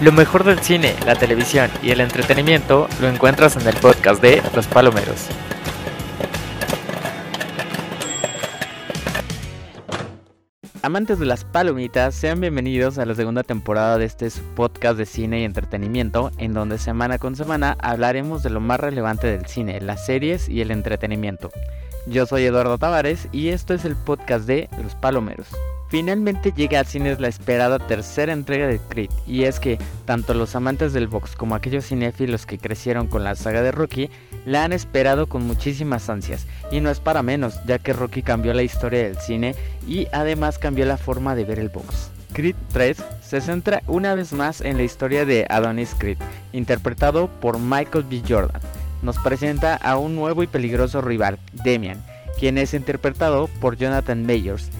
Lo mejor del cine, la televisión y el entretenimiento lo encuentras en el podcast de Los Palomeros. Amantes de las palomitas, sean bienvenidos a la segunda temporada de este podcast de cine y entretenimiento, en donde semana con semana hablaremos de lo más relevante del cine, las series y el entretenimiento. Yo soy Eduardo Tavares y esto es el podcast de Los Palomeros. Finalmente llega a cines la esperada tercera entrega de Creed, y es que tanto los amantes del box como aquellos cinéfilos que crecieron con la saga de Rocky la han esperado con muchísimas ansias, y no es para menos, ya que Rocky cambió la historia del cine y además cambió la forma de ver el box. Creed 3 se centra una vez más en la historia de Adonis Creed, interpretado por Michael B. Jordan. Nos presenta a un nuevo y peligroso rival, Demian, quien es interpretado por Jonathan Mayers,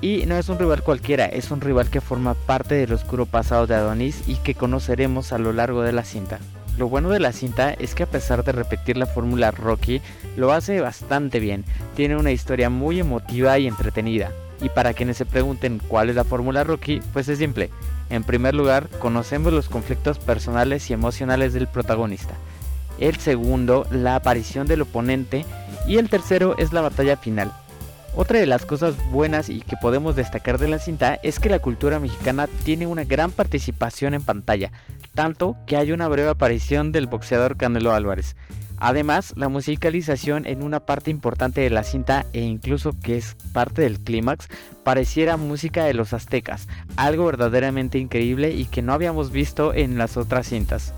y no es un rival cualquiera, es un rival que forma parte del oscuro pasado de Adonis y que conoceremos a lo largo de la cinta. Lo bueno de la cinta es que a pesar de repetir la fórmula Rocky, lo hace bastante bien, tiene una historia muy emotiva y entretenida. Y para quienes se pregunten cuál es la fórmula Rocky, pues es simple. En primer lugar, conocemos los conflictos personales y emocionales del protagonista. El segundo, la aparición del oponente. Y el tercero es la batalla final, otra de las cosas buenas y que podemos destacar de la cinta es que la cultura mexicana tiene una gran participación en pantalla, tanto que hay una breve aparición del boxeador Canelo Álvarez. Además, la musicalización en una parte importante de la cinta e incluso que es parte del clímax pareciera música de los aztecas, algo verdaderamente increíble y que no habíamos visto en las otras cintas.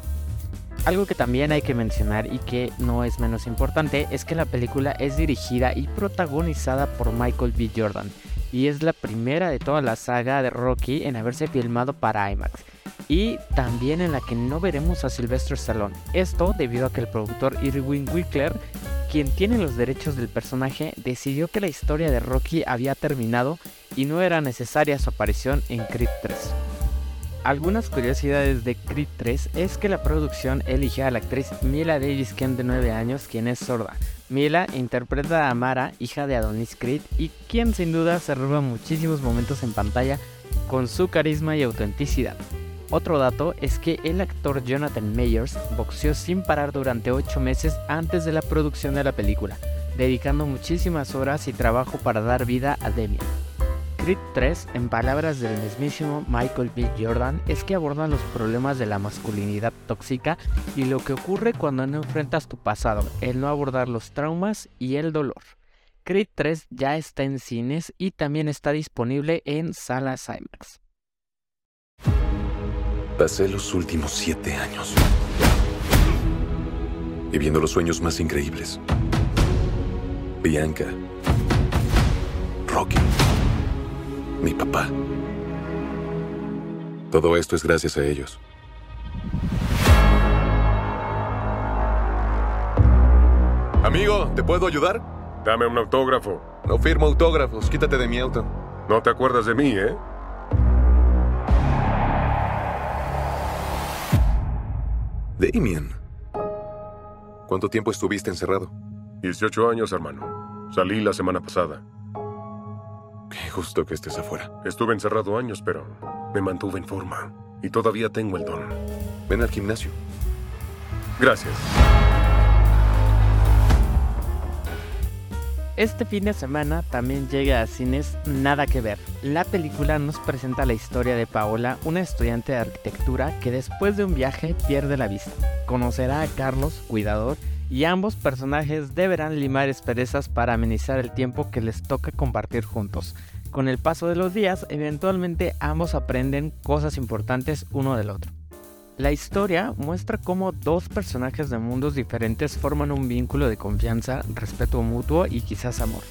Algo que también hay que mencionar y que no es menos importante es que la película es dirigida y protagonizada por Michael B. Jordan y es la primera de toda la saga de Rocky en haberse filmado para IMAX y también en la que no veremos a Sylvester Stallone. Esto debido a que el productor Irwin Wickler, quien tiene los derechos del personaje, decidió que la historia de Rocky había terminado y no era necesaria su aparición en Creed 3. Algunas curiosidades de Creed 3 es que la producción eligió a la actriz Mila Davis Kemp de 9 años, quien es sorda. Mila interpreta a Mara, hija de Adonis Creed, y quien sin duda se roba muchísimos momentos en pantalla con su carisma y autenticidad. Otro dato es que el actor Jonathan Mayers boxeó sin parar durante 8 meses antes de la producción de la película, dedicando muchísimas horas y trabajo para dar vida a Demian. Creed 3, en palabras del mismísimo Michael B. Jordan, es que abordan los problemas de la masculinidad tóxica y lo que ocurre cuando no enfrentas tu pasado, el no abordar los traumas y el dolor. Creed 3 ya está en cines y también está disponible en salas IMAX. Pasé los últimos siete años viviendo los sueños más increíbles. Bianca, Rocky mi papá. Todo esto es gracias a ellos. Amigo, ¿te puedo ayudar? Dame un autógrafo. No firmo autógrafos, quítate de mi auto. No te acuerdas de mí, ¿eh? Damien. ¿Cuánto tiempo estuviste encerrado? 18 años, hermano. Salí la semana pasada. Qué justo que estés afuera. Estuve encerrado años, pero me mantuve en forma. Y todavía tengo el don. Ven al gimnasio. Gracias. Este fin de semana también llega a cines Nada que ver. La película nos presenta la historia de Paola, una estudiante de arquitectura que después de un viaje pierde la vista. Conocerá a Carlos, cuidador, y ambos personajes deberán limar esperezas para amenizar el tiempo que les toca compartir juntos. Con el paso de los días, eventualmente ambos aprenden cosas importantes uno del otro. La historia muestra cómo dos personajes de mundos diferentes forman un vínculo de confianza, respeto mutuo y quizás amor.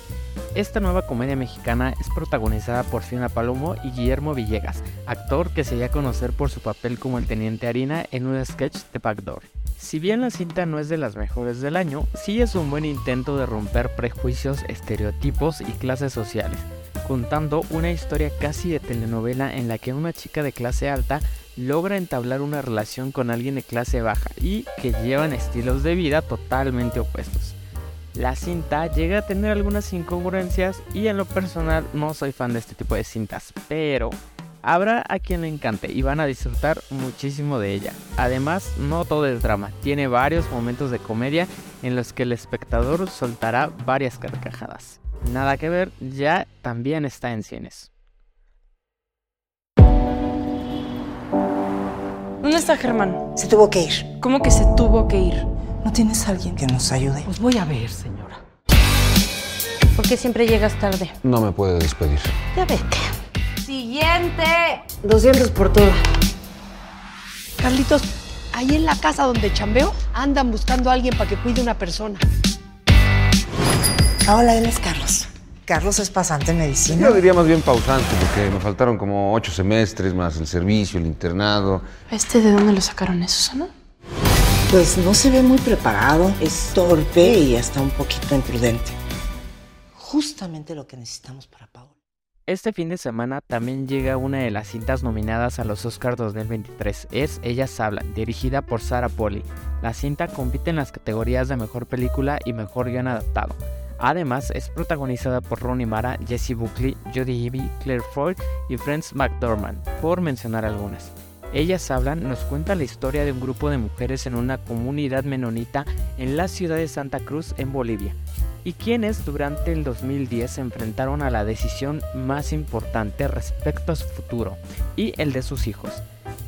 Esta nueva comedia mexicana es protagonizada por Fiona Palomo y Guillermo Villegas, actor que se dio a conocer por su papel como el Teniente Harina en un sketch de Backdoor. Si bien la cinta no es de las mejores del año, sí es un buen intento de romper prejuicios, estereotipos y clases sociales, contando una historia casi de telenovela en la que una chica de clase alta logra entablar una relación con alguien de clase baja y que llevan estilos de vida totalmente opuestos. La cinta llega a tener algunas incongruencias y en lo personal no soy fan de este tipo de cintas, pero Habrá a quien le encante y van a disfrutar muchísimo de ella. Además, no todo es drama, tiene varios momentos de comedia en los que el espectador soltará varias carcajadas. Nada que ver, ya también está en cines. ¿Dónde está Germán? Se tuvo que ir. ¿Cómo que se tuvo que ir? ¿No tienes alguien que nos ayude? Pues voy a ver, señora. ¿Por qué siempre llegas tarde? No me puede despedir. Ya vete. ¡Siguiente! 200 por todo. Carlitos, ahí en la casa donde chambeo, andan buscando a alguien para que cuide una persona. Hola, él es Carlos. Carlos es pasante en medicina. Yo diría más bien pausante, porque me faltaron como ocho semestres, más el servicio, el internado. ¿Este de dónde lo sacaron, eso, Susana? Pues no se ve muy preparado, es torpe y hasta un poquito imprudente. Justamente lo que necesitamos para Paola. Este fin de semana también llega una de las cintas nominadas a los Oscars 2023. Es Ellas Hablan, dirigida por Sarah Polly. La cinta compite en las categorías de Mejor Película y Mejor Guión Adaptado. Además, es protagonizada por Ronnie Mara, Jesse Buckley, Jodie Ivy, Claire Foy y Frances McDormand, por mencionar algunas. Ellas hablan nos cuenta la historia de un grupo de mujeres en una comunidad menonita en la ciudad de Santa Cruz, en Bolivia, y quienes durante el 2010 se enfrentaron a la decisión más importante respecto a su futuro y el de sus hijos.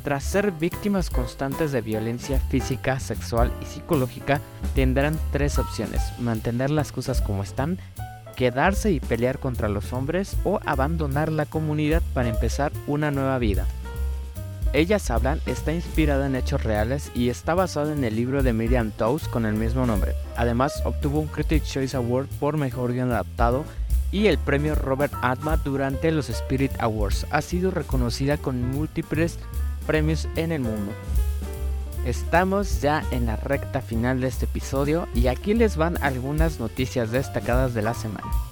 Tras ser víctimas constantes de violencia física, sexual y psicológica, tendrán tres opciones, mantener las cosas como están, quedarse y pelear contra los hombres o abandonar la comunidad para empezar una nueva vida. Ellas hablan está inspirada en hechos reales y está basada en el libro de Miriam Toews con el mismo nombre. Además, obtuvo un Critics' Choice Award por Mejor Guión Adaptado y el premio Robert Atma durante los Spirit Awards. Ha sido reconocida con múltiples premios en el mundo. Estamos ya en la recta final de este episodio y aquí les van algunas noticias destacadas de la semana.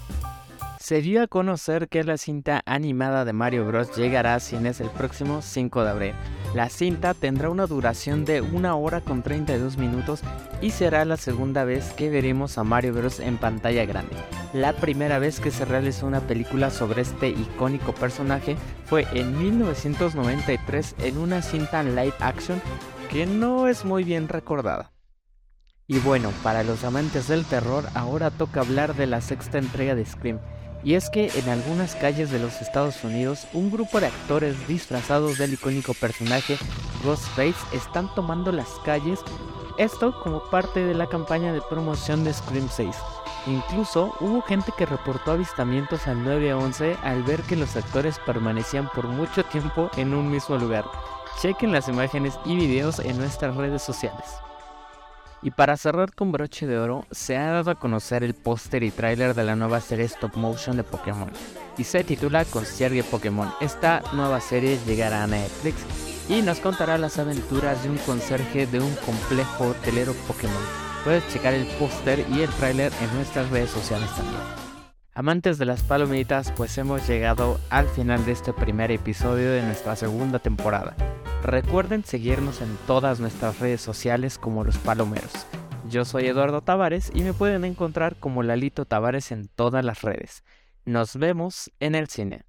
Se dio a conocer que la cinta animada de Mario Bros llegará a cines el próximo 5 de abril. La cinta tendrá una duración de 1 hora con 32 minutos y será la segunda vez que veremos a Mario Bros en pantalla grande. La primera vez que se realizó una película sobre este icónico personaje fue en 1993 en una cinta live action que no es muy bien recordada. Y bueno, para los amantes del terror, ahora toca hablar de la sexta entrega de Scream. Y es que en algunas calles de los Estados Unidos, un grupo de actores disfrazados del icónico personaje Ghostface están tomando las calles, esto como parte de la campaña de promoción de Scream 6. Incluso hubo gente que reportó avistamientos al 911 al ver que los actores permanecían por mucho tiempo en un mismo lugar. Chequen las imágenes y videos en nuestras redes sociales. Y para cerrar con broche de oro, se ha dado a conocer el póster y tráiler de la nueva serie stop motion de Pokémon. Y se titula Concierge Pokémon. Esta nueva serie llegará a Netflix y nos contará las aventuras de un conserje de un complejo hotelero Pokémon. Puedes checar el póster y el tráiler en nuestras redes sociales también. Amantes de las palomitas, pues hemos llegado al final de este primer episodio de nuestra segunda temporada. Recuerden seguirnos en todas nuestras redes sociales como los palomeros. Yo soy Eduardo Tavares y me pueden encontrar como Lalito Tavares en todas las redes. Nos vemos en el cine.